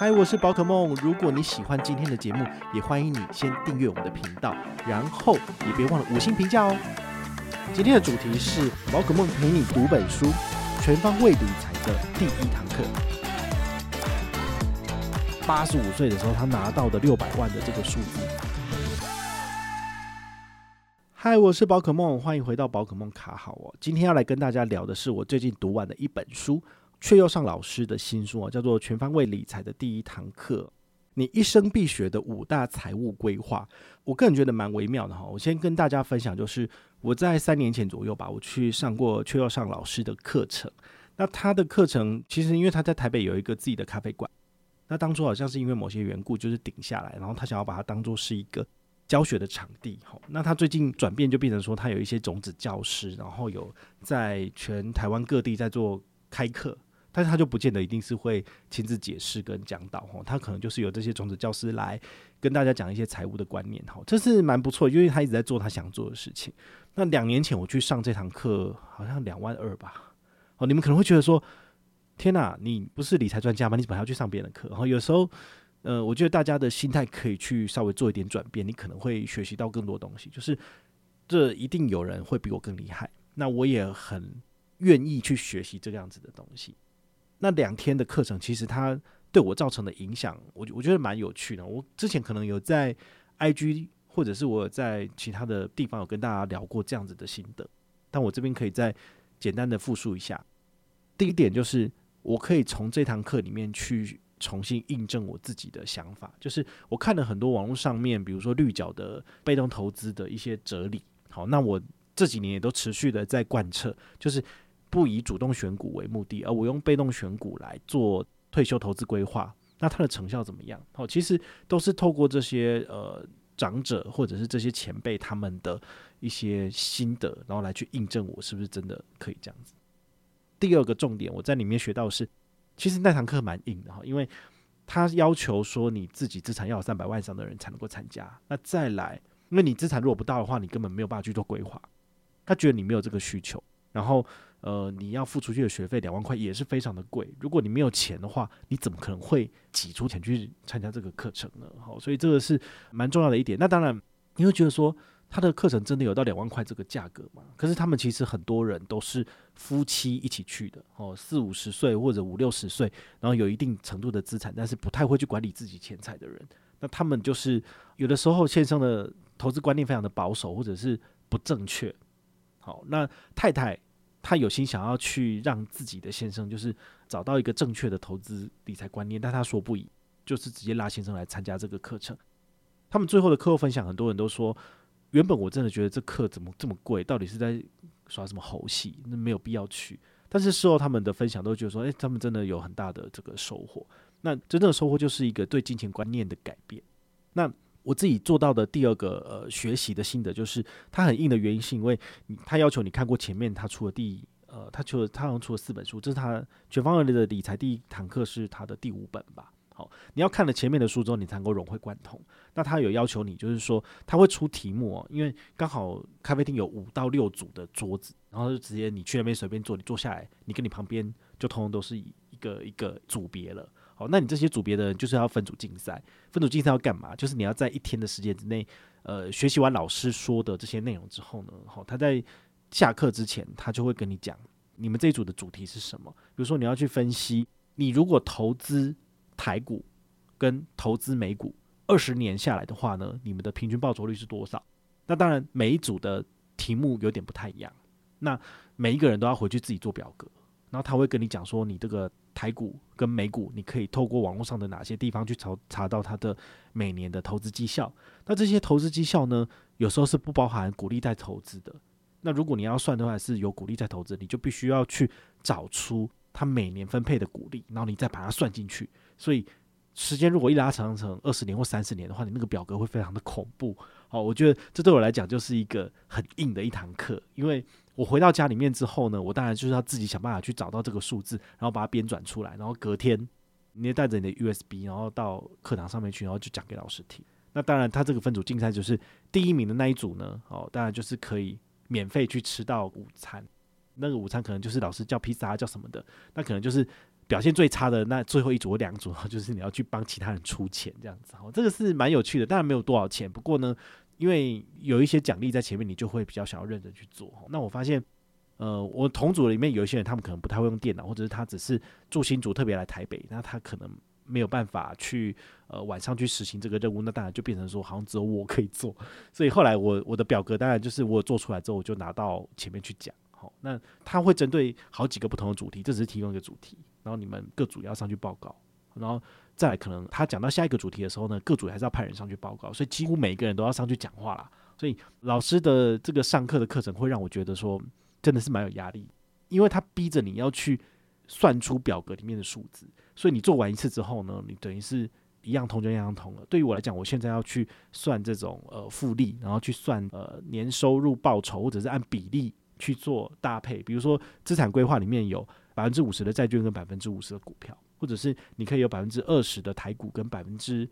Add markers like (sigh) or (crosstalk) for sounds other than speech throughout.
嗨，我是宝可梦。如果你喜欢今天的节目，也欢迎你先订阅我们的频道，然后也别忘了五星评价哦。今天的主题是宝可梦陪你读本书，全方位理财的第一堂课。八十五岁的时候，他拿到的六百万的这个数字。嗨，我是宝可梦，欢迎回到宝可梦卡好哦。今天要来跟大家聊的是我最近读完的一本书。却又上老师的新书啊，叫做《全方位理财的第一堂课》，你一生必学的五大财务规划。我个人觉得蛮微妙的哈。我先跟大家分享，就是我在三年前左右吧，我去上过却又上老师的课程。那他的课程其实因为他在台北有一个自己的咖啡馆，那当初好像是因为某些缘故，就是顶下来，然后他想要把它当做是一个教学的场地。哈，那他最近转变就变成说，他有一些种子教师，然后有在全台湾各地在做开课。但是他就不见得一定是会亲自解释跟讲导吼，他可能就是有这些种子教师来跟大家讲一些财务的观念吼，这是蛮不错，因为他一直在做他想做的事情。那两年前我去上这堂课，好像两万二吧。哦，你们可能会觉得说，天哪，你不是理财专家吗？你怎么还要去上别人的课？然后有时候，呃，我觉得大家的心态可以去稍微做一点转变，你可能会学习到更多东西。就是这一定有人会比我更厉害，那我也很愿意去学习这个样子的东西。那两天的课程，其实它对我造成的影响，我我觉得蛮有趣的。我之前可能有在 IG 或者是我在其他的地方有跟大家聊过这样子的心得，但我这边可以再简单的复述一下。第一点就是，我可以从这堂课里面去重新印证我自己的想法，就是我看了很多网络上面，比如说绿角的被动投资的一些哲理。好，那我这几年也都持续的在贯彻，就是。不以主动选股为目的，而我用被动选股来做退休投资规划，那它的成效怎么样？好，其实都是透过这些呃长者或者是这些前辈他们的一些心得，然后来去印证我是不是真的可以这样子。第二个重点，我在里面学到的是，其实那堂课蛮硬的哈，因为他要求说你自己资产要有三百万以上的人才能够参加。那再来，因为你资产如果不到的话，你根本没有办法去做规划。他觉得你没有这个需求，然后。呃，你要付出去的学费两万块也是非常的贵。如果你没有钱的话，你怎么可能会挤出钱去参加这个课程呢？好，所以这个是蛮重要的一点。那当然，你会觉得说他的课程真的有到两万块这个价格吗？可是他们其实很多人都是夫妻一起去的哦，四五十岁或者五六十岁，然后有一定程度的资产，但是不太会去管理自己钱财的人。那他们就是有的时候线上的投资观念非常的保守，或者是不正确。好，那太太。他有心想要去让自己的先生，就是找到一个正确的投资理财观念，但他说不已，就是直接拉先生来参加这个课程。他们最后的课后分享，很多人都说，原本我真的觉得这课怎么这么贵，到底是在耍什么猴戏？那没有必要去。但是事后他们的分享都觉得说，诶，他们真的有很大的这个收获。那真正的收获就是一个对金钱观念的改变。那。我自己做到的第二个呃学习的心得就是，他很硬的原因是因为他要求你看过前面他出的第呃他出了他好像出了四本书，这是他全方位的理财第一堂课是他的第五本吧。好，你要看了前面的书之后，你才能够融会贯通。那他有要求你，就是说他会出题目哦，因为刚好咖啡厅有五到六组的桌子，然后就直接你去那边随便坐，你坐下来，你跟你旁边就通通都是一个一个组别了。好，那你这些组别的人就是要分组竞赛，分组竞赛要干嘛？就是你要在一天的时间之内，呃，学习完老师说的这些内容之后呢，好，他在下课之前，他就会跟你讲，你们这一组的主题是什么？比如说你要去分析，你如果投资台股跟投资美股二十年下来的话呢，你们的平均报酬率是多少？那当然每一组的题目有点不太一样，那每一个人都要回去自己做表格。然后他会跟你讲说，你这个台股跟美股，你可以透过网络上的哪些地方去查查到它的每年的投资绩效。那这些投资绩效呢，有时候是不包含股利再投资的。那如果你要算的话，是有股利再投资，你就必须要去找出它每年分配的股利，然后你再把它算进去。所以时间如果一拉长成二十年或三十年的话，你那个表格会非常的恐怖。好，我觉得这对我来讲就是一个很硬的一堂课，因为我回到家里面之后呢，我当然就是要自己想办法去找到这个数字，然后把它编转出来，然后隔天你也带着你的 USB，然后到课堂上面去，然后就讲给老师听。那当然，他这个分组竞赛就是第一名的那一组呢，哦，当然就是可以免费去吃到午餐。那个午餐可能就是老师叫披萨叫什么的，那可能就是表现最差的那最后一组或两组，(laughs) 就是你要去帮其他人出钱这样子。哦，这个是蛮有趣的，当然没有多少钱，不过呢，因为有一些奖励在前面，你就会比较想要认真去做。那我发现，呃，我同组里面有一些人，他们可能不太会用电脑，或者是他只是住新竹特别来台北，那他可能。没有办法去呃晚上去实行这个任务，那当然就变成说好像只有我可以做。所以后来我我的表格当然就是我做出来之后，我就拿到前面去讲。好，那他会针对好几个不同的主题，这只是提供一个主题，然后你们各组要上去报告，然后再来可能他讲到下一个主题的时候呢，各组还是要派人上去报告，所以几乎每一个人都要上去讲话啦。所以老师的这个上课的课程会让我觉得说真的是蛮有压力，因为他逼着你要去算出表格里面的数字。所以你做完一次之后呢，你等于是一样通就一样通了。对于我来讲，我现在要去算这种呃复利，然后去算呃年收入报酬，或者是按比例去做搭配。比如说资产规划里面有 (laughs) 百分之五十的债券跟百分之五十的股票，或者是你可以有百分之二十的台股跟百分之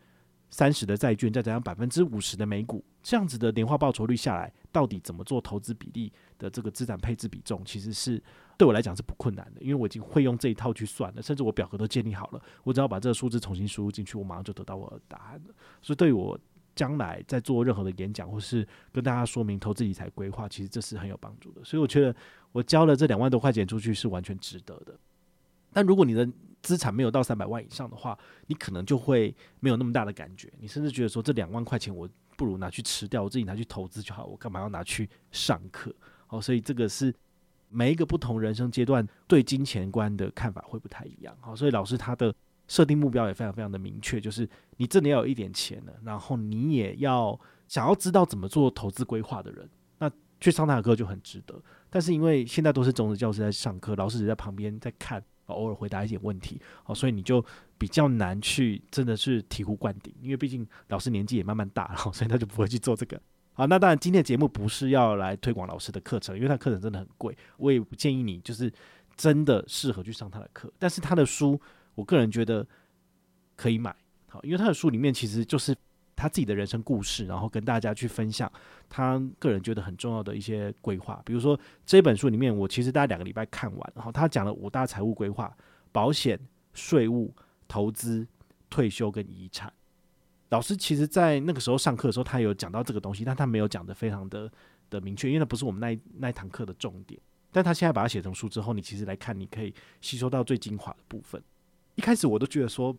三十的债券，再加上百分之五十的美股，这样子的年化报酬率下来，到底怎么做投资比例的这个资产配置比重，其实是。对我来讲是不困难的，因为我已经会用这一套去算了，甚至我表格都建立好了，我只要把这个数字重新输入进去，我马上就得到我的答案了。所以对于我将来在做任何的演讲或是跟大家说明投资理财规划，其实这是很有帮助的。所以我觉得我交了这两万多块钱出去是完全值得的。但如果你的资产没有到三百万以上的话，你可能就会没有那么大的感觉，你甚至觉得说这两万块钱我不如拿去吃掉，我自己拿去投资就好，我干嘛要拿去上课？好，所以这个是。每一个不同人生阶段对金钱观的看法会不太一样，好，所以老师他的设定目标也非常非常的明确，就是你真的要有一点钱了，然后你也要想要知道怎么做投资规划的人，那去上他的课就很值得。但是因为现在都是种子教师在上课，老师只在旁边在看，偶尔回答一点问题，好，所以你就比较难去真的是醍醐灌顶，因为毕竟老师年纪也慢慢大了，(laughs) 所以他就不会去做这个。好，那当然，今天的节目不是要来推广老师的课程，因为他课程真的很贵，我也不建议你就是真的适合去上他的课。但是他的书，我个人觉得可以买，好，因为他的书里面其实就是他自己的人生故事，然后跟大家去分享他个人觉得很重要的一些规划。比如说这本书里面，我其实大概两个礼拜看完，然后他讲了五大财务规划：保险、税务、投资、退休跟遗产。老师其实，在那个时候上课的时候，他有讲到这个东西，但他没有讲得非常的的明确，因为那不是我们那那一堂课的重点。但他现在把它写成书之后，你其实来看，你可以吸收到最精华的部分。一开始我都觉得说，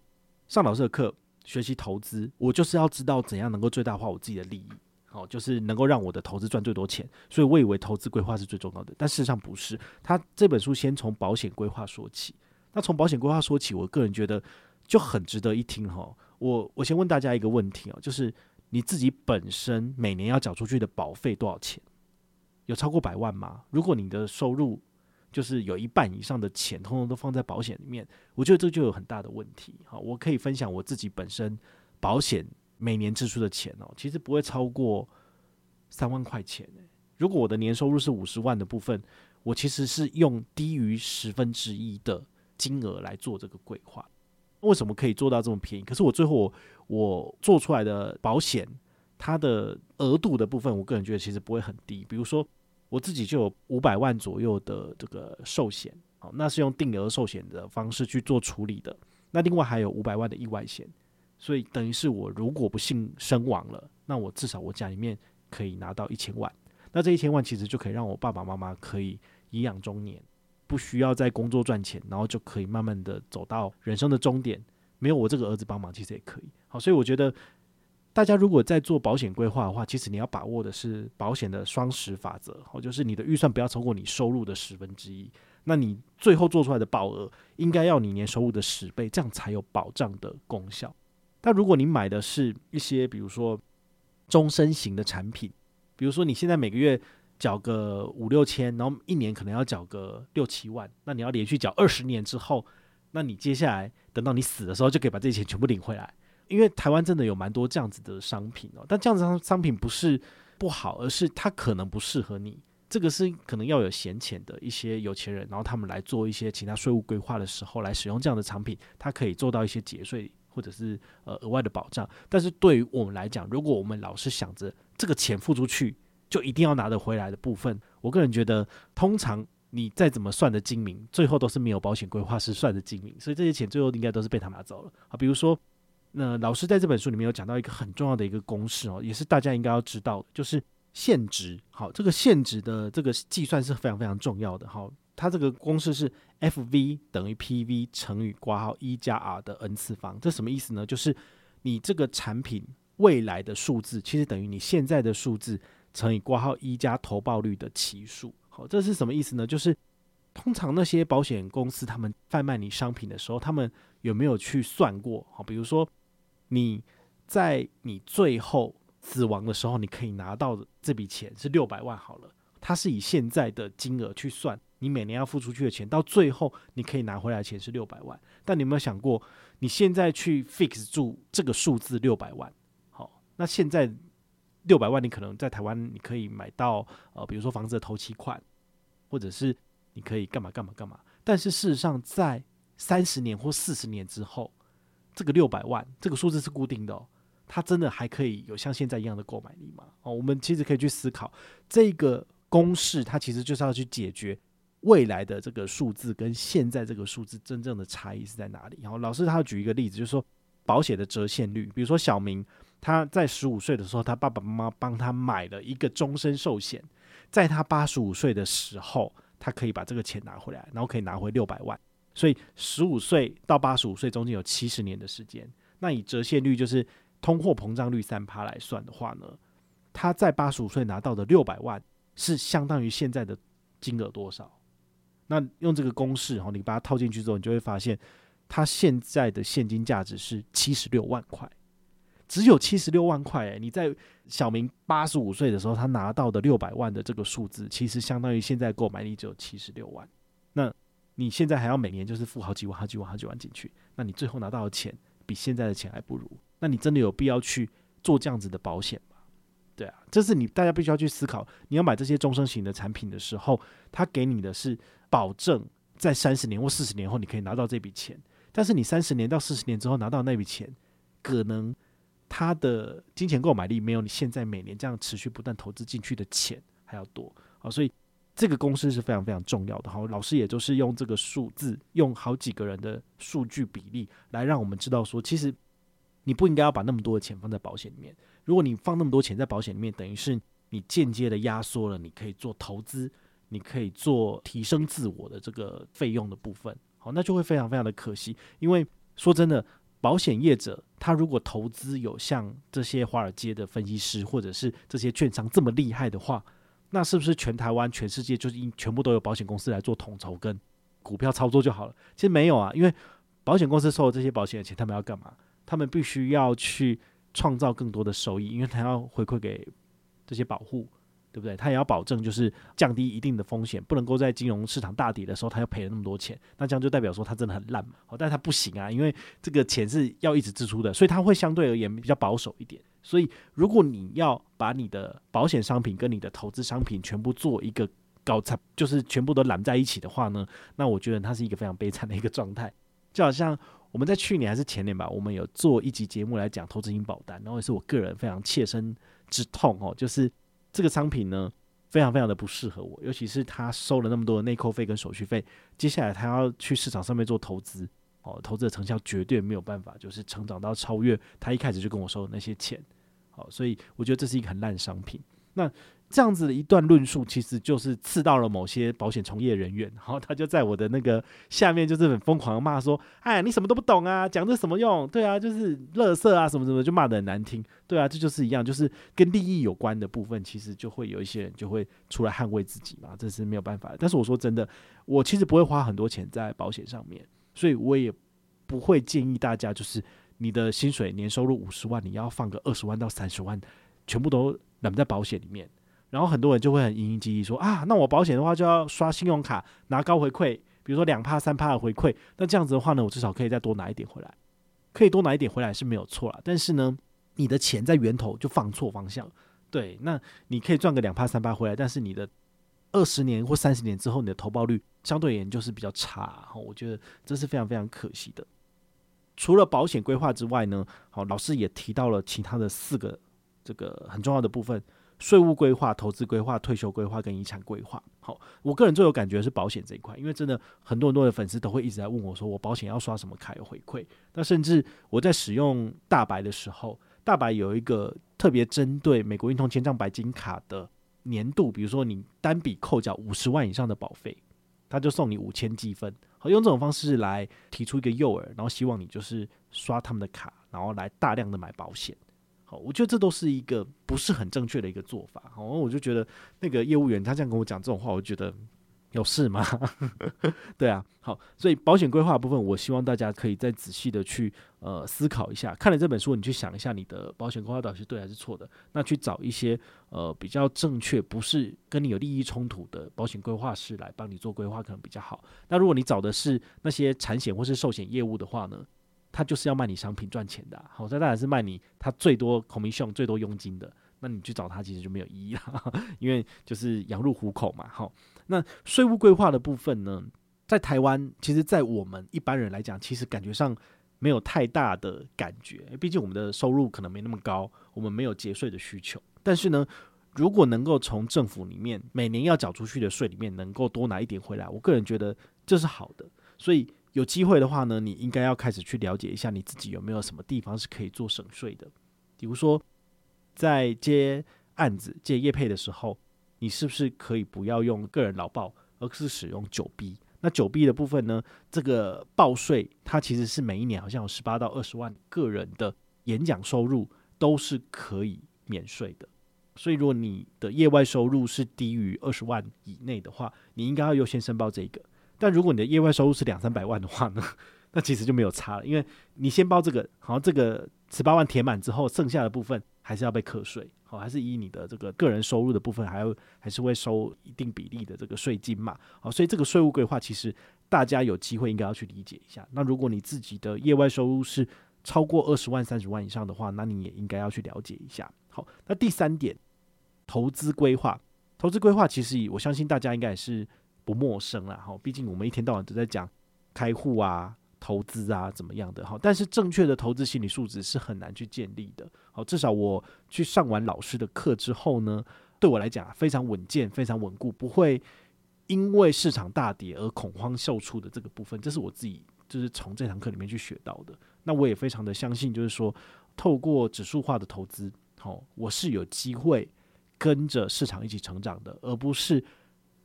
上老师的课学习投资，我就是要知道怎样能够最大化我自己的利益，好，就是能够让我的投资赚最多钱。所以我以为投资规划是最重要的，但事实上不是。他这本书先从保险规划说起，那从保险规划说起，我个人觉得就很值得一听哈。我我先问大家一个问题哦，就是你自己本身每年要缴出去的保费多少钱？有超过百万吗？如果你的收入就是有一半以上的钱，通通都放在保险里面，我觉得这就有很大的问题。好，我可以分享我自己本身保险每年支出的钱哦，其实不会超过三万块钱。如果我的年收入是五十万的部分，我其实是用低于十分之一的金额来做这个规划。为什么可以做到这么便宜？可是我最后我，做出来的保险，它的额度的部分，我个人觉得其实不会很低。比如说，我自己就有五百万左右的这个寿险，好，那是用定额寿险的方式去做处理的。那另外还有五百万的意外险，所以等于是我如果不幸身亡了，那我至少我家里面可以拿到一千万。那这一千万其实就可以让我爸爸妈妈可以颐养中年。不需要再工作赚钱，然后就可以慢慢的走到人生的终点。没有我这个儿子帮忙，其实也可以。好，所以我觉得大家如果在做保险规划的话，其实你要把握的是保险的双十法则，好，就是你的预算不要超过你收入的十分之一。那你最后做出来的保额应该要你年收入的十倍，这样才有保障的功效。但如果你买的是一些比如说终身型的产品，比如说你现在每个月缴个五六千，然后一年可能要缴个六七万，那你要连续缴二十年之后，那你接下来等到你死的时候就可以把这些钱全部领回来。因为台湾真的有蛮多这样子的商品哦，但这样子商商品不是不好，而是它可能不适合你。这个是可能要有闲钱的一些有钱人，然后他们来做一些其他税务规划的时候来使用这样的产品，它可以做到一些节税或者是呃额外的保障。但是对于我们来讲，如果我们老是想着这个钱付出去就一定要拿得回来的部分，我个人觉得，通常你再怎么算的精明，最后都是没有保险规划师算的精明，所以这些钱最后应该都是被他拿走了啊。比如说。那老师在这本书里面有讲到一个很重要的一个公式哦，也是大家应该要知道的，就是现值。好，这个现值的这个计算是非常非常重要的。好，它这个公式是 FV 等于 PV 乘以括号一加 R 的 n 次方。这什么意思呢？就是你这个产品未来的数字，其实等于你现在的数字乘以括号一加投报率的期数。好，这是什么意思呢？就是通常那些保险公司他们贩卖你商品的时候，他们有没有去算过？好，比如说。你在你最后死亡的时候，你可以拿到的这笔钱是六百万好了。它是以现在的金额去算，你每年要付出去的钱，到最后你可以拿回来的钱是六百万。但你有没有想过，你现在去 fix 住这个数字六百万？好，那现在六百万，你可能在台湾你可以买到呃，比如说房子的头期款，或者是你可以干嘛干嘛干嘛。但是事实上，在三十年或四十年之后，这个六百万，这个数字是固定的哦，它真的还可以有像现在一样的购买力吗？哦，我们其实可以去思考这个公式，它其实就是要去解决未来的这个数字跟现在这个数字真正的差异是在哪里。然后老师他举一个例子，就是说保险的折现率，比如说小明他在十五岁的时候，他爸爸妈妈帮他买了一个终身寿险，在他八十五岁的时候，他可以把这个钱拿回来，然后可以拿回六百万。所以十五岁到八十五岁中间有七十年的时间，那以折现率就是通货膨胀率三趴来算的话呢，他在八十五岁拿到的六百万是相当于现在的金额多少？那用这个公式哈，你把它套进去之后，你就会发现，他现在的现金价值是七十六万块，只有七十六万块诶，你在小明八十五岁的时候，他拿到的六百万的这个数字，其实相当于现在购买力只有七十六万。你现在还要每年就是付好几万、好几万、好几万进去，那你最后拿到的钱比现在的钱还不如，那你真的有必要去做这样子的保险吗？对啊，这是你大家必须要去思考。你要买这些终身型的产品的时候，他给你的是保证在三十年或四十年后你可以拿到这笔钱，但是你三十年到四十年之后拿到那笔钱，可能他的金钱购买力没有你现在每年这样持续不断投资进去的钱还要多啊，所以。这个公式是非常非常重要的，好，老师也就是用这个数字，用好几个人的数据比例来让我们知道说，其实你不应该要把那么多的钱放在保险里面。如果你放那么多钱在保险里面，等于是你间接的压缩了你可以做投资、你可以做提升自我的这个费用的部分，好，那就会非常非常的可惜。因为说真的，保险业者他如果投资有像这些华尔街的分析师或者是这些券商这么厉害的话，那是不是全台湾、全世界就是应全部都有保险公司来做统筹跟股票操作就好了？其实没有啊，因为保险公司收了这些保险的钱，他们要干嘛？他们必须要去创造更多的收益，因为他要回馈给这些保户，对不对？他也要保证就是降低一定的风险，不能够在金融市场大跌的时候，他要赔了那么多钱。那这样就代表说他真的很烂嘛？哦，但是他不行啊，因为这个钱是要一直支出的，所以他会相对而言比较保守一点。所以，如果你要把你的保险商品跟你的投资商品全部做一个搞差，就是全部都揽在一起的话呢，那我觉得它是一个非常悲惨的一个状态。就好像我们在去年还是前年吧，我们有做一集节目来讲投资型保单，然后也是我个人非常切身之痛哦，就是这个商品呢非常非常的不适合我，尤其是他收了那么多的内扣费跟手续费，接下来他要去市场上面做投资。哦，投资的成效绝对没有办法，就是成长到超越他一开始就跟我收的那些钱。好，所以我觉得这是一个很烂商品。那这样子的一段论述，其实就是刺到了某些保险从业人员，然后他就在我的那个下面就是很疯狂的骂说：“哎，你什么都不懂啊，讲这什么用？对啊，就是垃圾啊，什么什么，就骂得很难听。对啊，这就是一样，就是跟利益有关的部分，其实就会有一些人就会出来捍卫自己嘛，这是没有办法。但是我说真的，我其实不会花很多钱在保险上面。所以我也不会建议大家，就是你的薪水年收入五十万，你要放个二十万到三十万，全部都揽在保险里面。然后很多人就会很殷殷记忆说啊，那我保险的话就要刷信用卡拿高回馈，比如说两趴三趴的回馈，那这样子的话呢，我至少可以再多拿一点回来，可以多拿一点回来是没有错啦。但是呢，你的钱在源头就放错方向，对，那你可以赚个两趴三趴回来，但是你的二十年或三十年之后，你的投报率相对而言就是比较差，我觉得这是非常非常可惜的。除了保险规划之外呢，好，老师也提到了其他的四个这个很重要的部分。税务规划、投资规划、退休规划跟遗产规划。好，我个人最有感觉是保险这一块，因为真的很多很多的粉丝都会一直在问我，说我保险要刷什么卡有回馈？那甚至我在使用大白的时候，大白有一个特别针对美国运通千账白金卡的年度，比如说你单笔扣缴五十万以上的保费，他就送你五千积分。好，用这种方式来提出一个诱饵，然后希望你就是刷他们的卡，然后来大量的买保险。好，我觉得这都是一个不是很正确的一个做法。好，我就觉得那个业务员他这样跟我讲这种话，我觉得有事吗？(laughs) 对啊，好，所以保险规划部分，我希望大家可以再仔细的去呃思考一下。看了这本书，你去想一下你的保险规划到底是对还是错的，那去找一些呃比较正确，不是跟你有利益冲突的保险规划师来帮你做规划，可能比较好。那如果你找的是那些产险或是寿险业务的话呢？他就是要卖你商品赚钱的，好，他当然是卖你他最多 commission 最多佣金的，那你去找他其实就没有意义了，(laughs) 因为就是羊入虎口嘛，好，那税务规划的部分呢，在台湾，其实，在我们一般人来讲，其实感觉上没有太大的感觉，毕竟我们的收入可能没那么高，我们没有节税的需求，但是呢，如果能够从政府里面每年要缴出去的税里面能够多拿一点回来，我个人觉得这是好的，所以。有机会的话呢，你应该要开始去了解一下你自己有没有什么地方是可以做省税的。比如说，在接案子、接业配的时候，你是不是可以不要用个人劳报，而是使用九 B？那九 B 的部分呢，这个报税它其实是每一年好像有十八到二十万个人的演讲收入都是可以免税的。所以，如果你的业外收入是低于二十万以内的话，你应该要优先申报这个。但如果你的业外收入是两三百万的话呢，(laughs) 那其实就没有差了，因为你先报这个，好像这个十八万填满之后，剩下的部分还是要被课税，好，还是以你的这个个人收入的部分，还有还是会收一定比例的这个税金嘛，好，所以这个税务规划其实大家有机会应该要去理解一下。那如果你自己的业外收入是超过二十万、三十万以上的话，那你也应该要去了解一下。好，那第三点，投资规划，投资规划其实我相信大家应该也是。不陌生了哈，毕竟我们一天到晚都在讲开户啊、投资啊怎么样的哈。但是正确的投资心理素质是很难去建立的。好，至少我去上完老师的课之后呢，对我来讲非常稳健、非常稳固，不会因为市场大跌而恐慌售出的这个部分，这是我自己就是从这堂课里面去学到的。那我也非常的相信，就是说透过指数化的投资，好，我是有机会跟着市场一起成长的，而不是。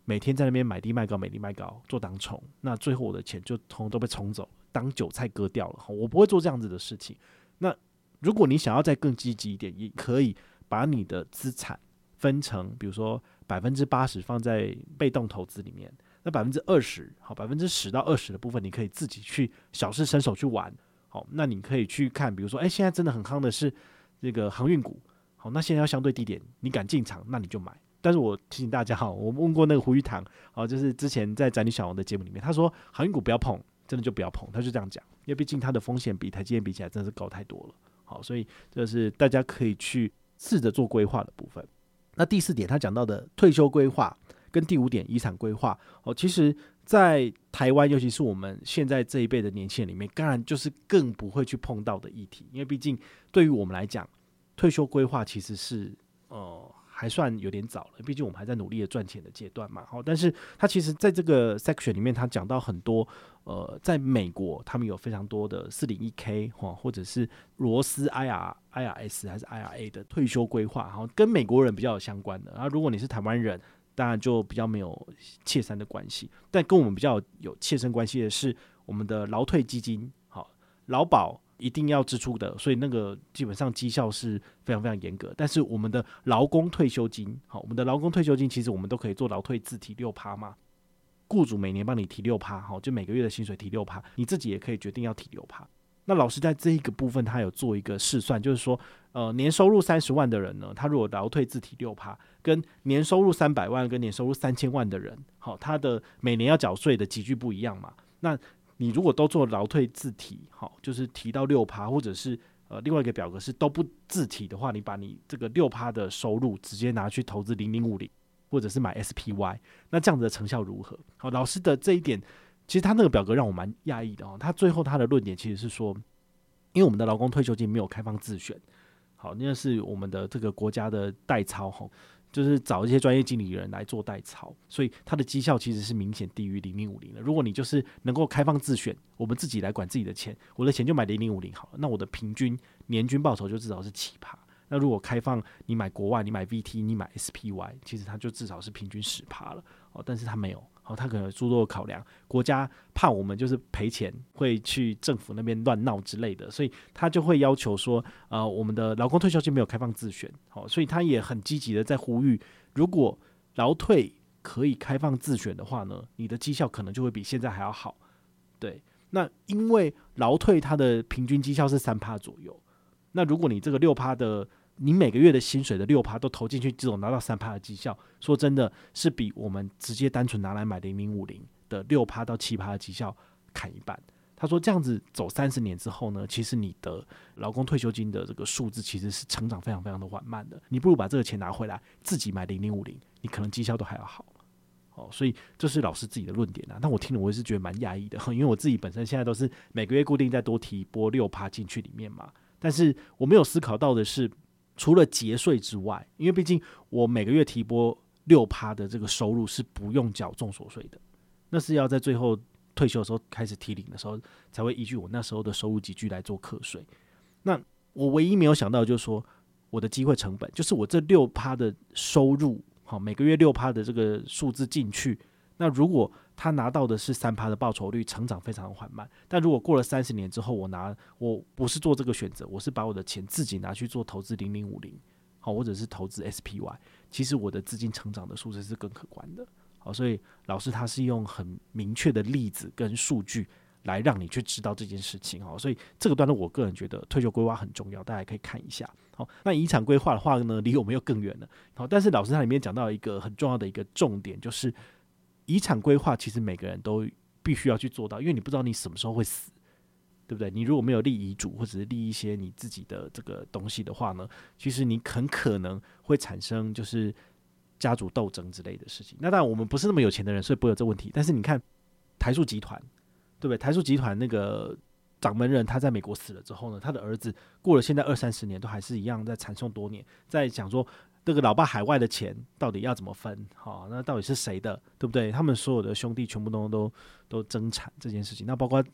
每天在那边买低卖高，买低卖高做当冲，那最后我的钱就通通都被冲走，当韭菜割掉了。我不会做这样子的事情。那如果你想要再更积极一点，也可以把你的资产分成，比如说百分之八十放在被动投资里面，那百分之二十，好，百分之十到二十的部分，你可以自己去小试身手去玩。好，那你可以去看，比如说，哎，现在真的很夯的是这个航运股，好，那现在要相对低点，你敢进场，那你就买。但是我提醒大家哈，我问过那个胡玉堂，好，就是之前在宅女小王的节目里面，他说航运股不要碰，真的就不要碰，他就这样讲，因为毕竟它的风险比台积电比起来真的是高太多了。好，所以这是大家可以去试着做规划的部分。那第四点，他讲到的退休规划跟第五点遗产规划，哦，其实，在台湾，尤其是我们现在这一辈的年轻人里面，当然就是更不会去碰到的议题，因为毕竟对于我们来讲，退休规划其实是哦。呃还算有点早了，毕竟我们还在努力的赚钱的阶段嘛。好，但是他其实在这个 section 里面，他讲到很多，呃，在美国他们有非常多的四零一 K 哈，或者是罗斯 IR IRS 还是 IRA 的退休规划，哈，跟美国人比较有相关的。然后如果你是台湾人，当然就比较没有切身的关系。但跟我们比较有切身关系的是我们的劳退基金，好，劳保。一定要支出的，所以那个基本上绩效是非常非常严格。但是我们的劳工退休金，好，我们的劳工退休金其实我们都可以做劳退自提六趴嘛，雇主每年帮你提六趴，好，就每个月的薪水提六趴，你自己也可以决定要提六趴。那老师在这一个部分，他有做一个试算，就是说，呃，年收入三十万的人呢，他如果劳退自提六趴，跟年收入三百万跟年收入三千万的人，好，他的每年要缴税的级距不一样嘛。那你如果都做劳退自提，好，就是提到六趴，或者是呃另外一个表格是都不自提的话，你把你这个六趴的收入直接拿去投资零零五零，或者是买 SPY，那这样子的成效如何？好，老师的这一点。其实他那个表格让我蛮讶异的哦，他最后他的论点其实是说，因为我们的劳工退休金没有开放自选，好，那是我们的这个国家的代操吼，就是找一些专业经理人来做代操，所以它的绩效其实是明显低于零零五零的。如果你就是能够开放自选，我们自己来管自己的钱，我的钱就买零零五零好了，那我的平均年均报酬就至少是七趴。那如果开放你买国外，你买 VT，你买 SPY，其实它就至少是平均十趴了哦，但是它没有。好，他可能诸多考量，国家怕我们就是赔钱，会去政府那边乱闹之类的，所以他就会要求说，呃，我们的劳工退休金没有开放自选，好，所以他也很积极的在呼吁，如果劳退可以开放自选的话呢，你的绩效可能就会比现在还要好。对，那因为劳退它的平均绩效是三趴左右，那如果你这个六趴的。你每个月的薪水的六趴都投进去，这种拿到三趴的绩效，说真的是比我们直接单纯拿来买零零五零的六趴到七趴的绩效砍一半。他说这样子走三十年之后呢，其实你的劳工退休金的这个数字其实是成长非常非常的缓慢的。你不如把这个钱拿回来自己买零零五零，你可能绩效都还要好。哦，所以这是老师自己的论点啊。那我听了我也是觉得蛮讶异的，因为我自己本身现在都是每个月固定再多提拨六趴进去里面嘛。但是我没有思考到的是。除了节税之外，因为毕竟我每个月提拨六趴的这个收入是不用缴重所税的，那是要在最后退休的时候开始提领的时候才会依据我那时候的收入级距来做课税。那我唯一没有想到就是说，我的机会成本就是我这六趴的收入，好，每个月六趴的这个数字进去，那如果他拿到的是三趴的报酬率，成长非常缓慢。但如果过了三十年之后，我拿我不是做这个选择，我是把我的钱自己拿去做投资零零五零，好，或者是投资 SPY，其实我的资金成长的数字是更可观的。好，所以老师他是用很明确的例子跟数据来让你去知道这件事情。好，所以这个段落我个人觉得退休规划很重要，大家可以看一下。好，那遗产规划的话呢，离我们又更远了。好，但是老师他里面讲到一个很重要的一个重点，就是。遗产规划其实每个人都必须要去做到，因为你不知道你什么时候会死，对不对？你如果没有立遗嘱或者是立一些你自己的这个东西的话呢，其实你很可能会产生就是家族斗争之类的事情。那当然我们不是那么有钱的人，所以不会有这问题。但是你看台塑集团，对不对？台塑集团那个掌门人他在美国死了之后呢，他的儿子过了现在二三十年都还是一样在缠讼多年，在讲说。这个老爸海外的钱到底要怎么分？好，那到底是谁的，对不对？他们所有的兄弟全部都都都争产这件事情。那包括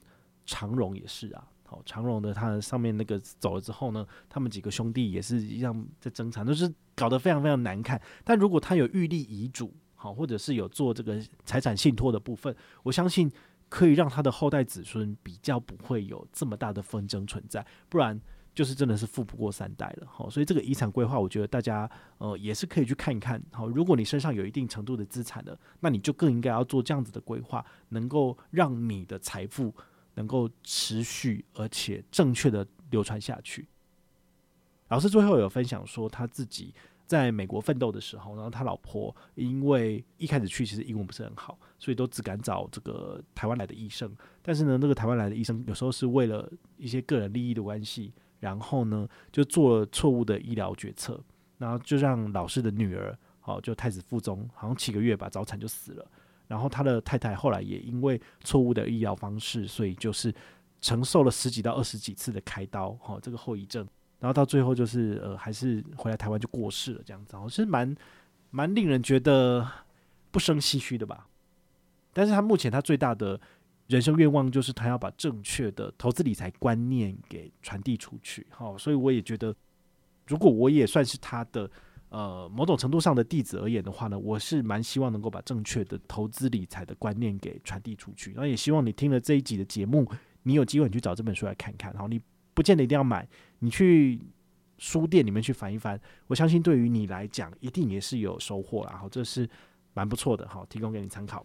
长荣也是啊，好，长荣的他上面那个走了之后呢，他们几个兄弟也是一样在争产，都是搞得非常非常难看。但如果他有预立遗嘱，好，或者是有做这个财产信托的部分，我相信可以让他的后代子孙比较不会有这么大的纷争存在，不然。就是真的是富不过三代了，好，所以这个遗产规划，我觉得大家呃也是可以去看一看，好，如果你身上有一定程度的资产的，那你就更应该要做这样子的规划，能够让你的财富能够持续而且正确的流传下去。老师最后有分享说，他自己在美国奋斗的时候，然后他老婆因为一开始去其实英文不是很好，所以都只敢找这个台湾来的医生，但是呢，那个台湾来的医生有时候是为了一些个人利益的关系。然后呢，就做了错误的医疗决策，然后就让老师的女儿，好，就太子腹中，好像七个月吧，早产就死了。然后他的太太后来也因为错误的医疗方式，所以就是承受了十几到二十几次的开刀，哈，这个后遗症。然后到最后就是呃，还是回来台湾就过世了，这样子，好像是蛮蛮令人觉得不生唏嘘的吧。但是他目前他最大的。人生愿望就是他要把正确的投资理财观念给传递出去，好，所以我也觉得，如果我也算是他的呃某种程度上的弟子而言的话呢，我是蛮希望能够把正确的投资理财的观念给传递出去。然后也希望你听了这一集的节目，你有机会你去找这本书来看看，然后，你不见得一定要买，你去书店里面去翻一翻，我相信对于你来讲一定也是有收获啦，好，这是蛮不错的，好，提供给你参考。